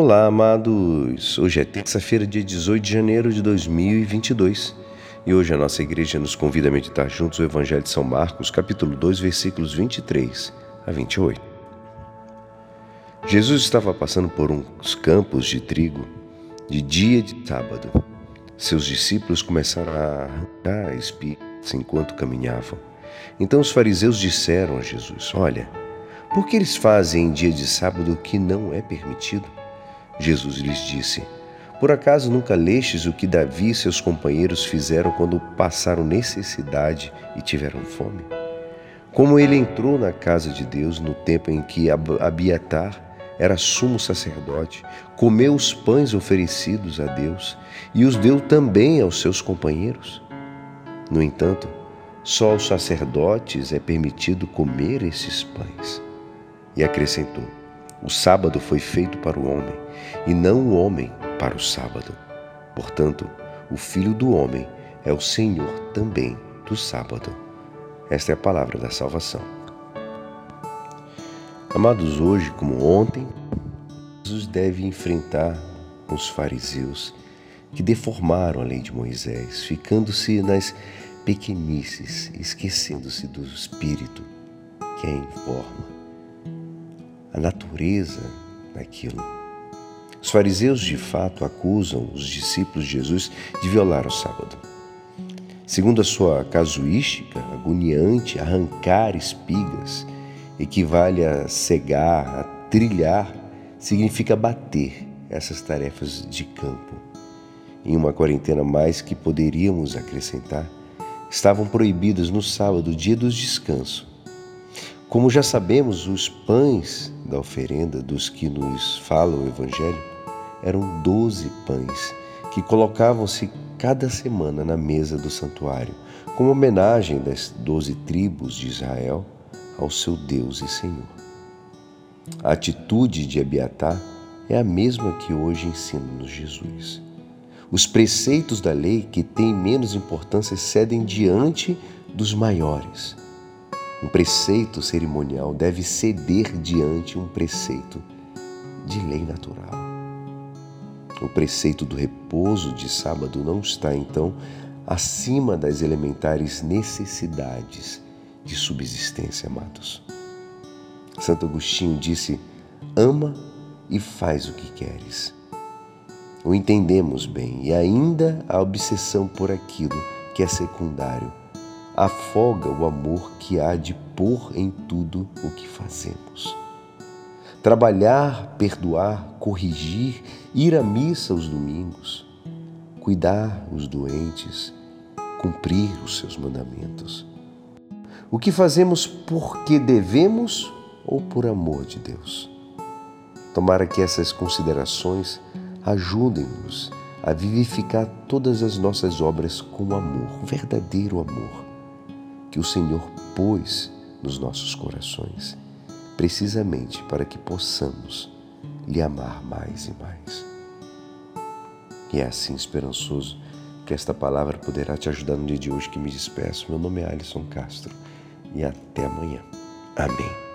Olá, amados! Hoje é terça-feira, dia 18 de janeiro de 2022 e hoje a nossa igreja nos convida a meditar juntos o Evangelho de São Marcos, capítulo 2, versículos 23 a 28. Jesus estava passando por uns campos de trigo de dia de sábado. Seus discípulos começaram a arrancar espigas enquanto caminhavam. Então os fariseus disseram a Jesus: Olha, por que eles fazem em dia de sábado o que não é permitido? Jesus lhes disse: Por acaso nunca lestes o que Davi e seus companheiros fizeram quando passaram necessidade e tiveram fome? Como ele entrou na casa de Deus no tempo em que Abiatar era sumo sacerdote, comeu os pães oferecidos a Deus e os deu também aos seus companheiros? No entanto, só aos sacerdotes é permitido comer esses pães. E acrescentou: O sábado foi feito para o homem, e não o homem para o sábado. Portanto, o Filho do Homem é o Senhor também do sábado. Esta é a palavra da salvação. Amados, hoje, como ontem, Jesus deve enfrentar os fariseus que deformaram a lei de Moisés, ficando-se nas pequenices, esquecendo-se do Espírito que é em forma a natureza daquilo. Os fariseus de fato acusam os discípulos de Jesus de violar o sábado. Segundo a sua casuística agoniante, arrancar espigas equivale a cegar, a trilhar, significa bater essas tarefas de campo. Em uma quarentena mais que poderíamos acrescentar, estavam proibidas no sábado, dia do descanso, como já sabemos, os pães da oferenda dos que nos fala o Evangelho eram doze pães que colocavam-se cada semana na mesa do santuário, como homenagem das doze tribos de Israel ao seu Deus e Senhor. A atitude de Abiatar é a mesma que hoje ensina-nos Jesus. Os preceitos da lei que têm menos importância cedem diante dos maiores um preceito cerimonial deve ceder diante um preceito de lei natural. O preceito do repouso de sábado não está, então, acima das elementares necessidades de subsistência, amados. Santo Agostinho disse: ama e faz o que queres. O entendemos bem e ainda a obsessão por aquilo que é secundário afoga o amor que há de pôr em tudo o que fazemos. Trabalhar, perdoar, corrigir, ir à missa aos domingos, cuidar os doentes, cumprir os seus mandamentos. O que fazemos porque devemos ou por amor de Deus? Tomara que essas considerações ajudem-nos a vivificar todas as nossas obras com amor, verdadeiro amor que o Senhor pôs nos nossos corações, precisamente para que possamos lhe amar mais e mais. E é assim esperançoso que esta palavra poderá te ajudar no dia de hoje que me despeço. Meu nome é Alisson Castro e até amanhã. Amém.